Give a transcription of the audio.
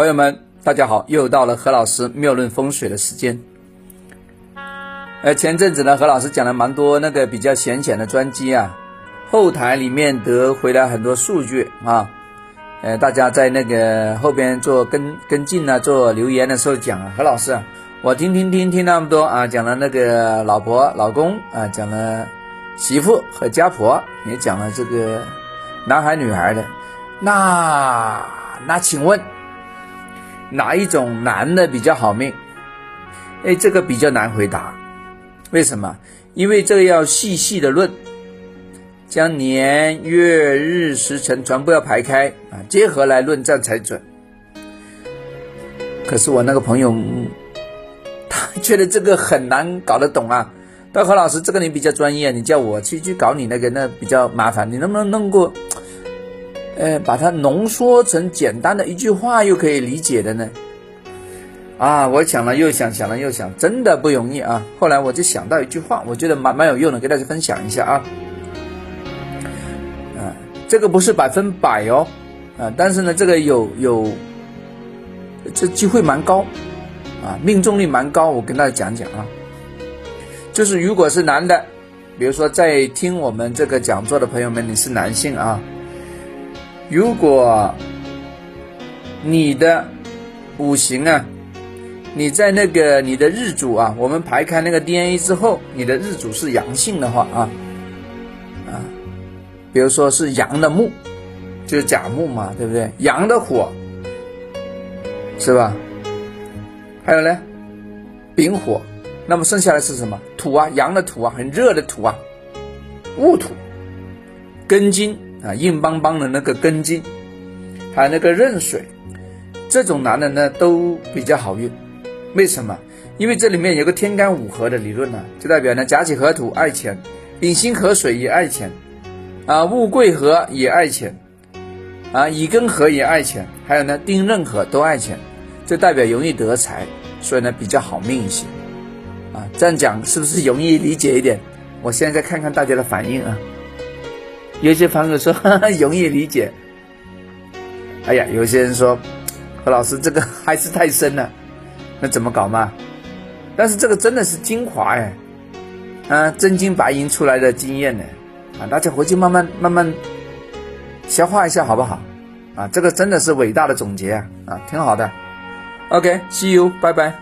朋友们，大家好，又到了何老师妙论风水的时间。呃，前阵子呢，何老师讲了蛮多那个比较浅显的专辑啊，后台里面得回来很多数据啊。呃，大家在那个后边做跟跟进啊，做留言的时候讲啊，何老师，我听听听听那么多啊，讲了那个老婆老公啊，讲了媳妇和家婆，也讲了这个男孩女孩的，那那请问？哪一种男的比较好命？哎，这个比较难回答。为什么？因为这个要细细的论，将年月日时辰全部要排开啊，结合来论战才准。可是我那个朋友，他觉得这个很难搞得懂啊。大何老师，这个你比较专业，你叫我去去搞你那个，那比较麻烦。你能不能弄过？呃，把它浓缩成简单的一句话又可以理解的呢？啊，我想了又想，想了又想，真的不容易啊！后来我就想到一句话，我觉得蛮蛮有用的，给大家分享一下啊。啊，这个不是百分百哦，啊，但是呢，这个有有，这机会蛮高，啊，命中率蛮高。我跟大家讲讲啊，就是如果是男的，比如说在听我们这个讲座的朋友们，你是男性啊。如果你的五行啊，你在那个你的日主啊，我们排开那个 DNA 之后，你的日主是阳性的话啊，啊，比如说是阳的木，就是甲木嘛，对不对？阳的火是吧？还有呢，丙火，那么剩下的是什么？土啊，阳的土啊，很热的土啊，戊土，根金。啊，硬邦邦的那个根茎，还有那个壬水，这种男的呢都比较好运。为什么？因为这里面有个天干五合的理论呢，就代表呢甲己合土爱钱，丙辛合水也爱钱，啊戊癸合也爱钱，啊乙庚合也爱钱，还有呢丁壬合都爱钱，就代表容易得财，所以呢比较好命一些。啊，这样讲是不是容易理解一点？我现在看看大家的反应啊。有些朋友说 容易理解，哎呀，有些人说何老师这个 还是太深了，那怎么搞嘛？但是这个真的是精华哎，啊，真金白银出来的经验呢，啊，大家回去慢慢慢慢消化一下好不好？啊，这个真的是伟大的总结啊，啊，挺好的。OK，see you，拜拜。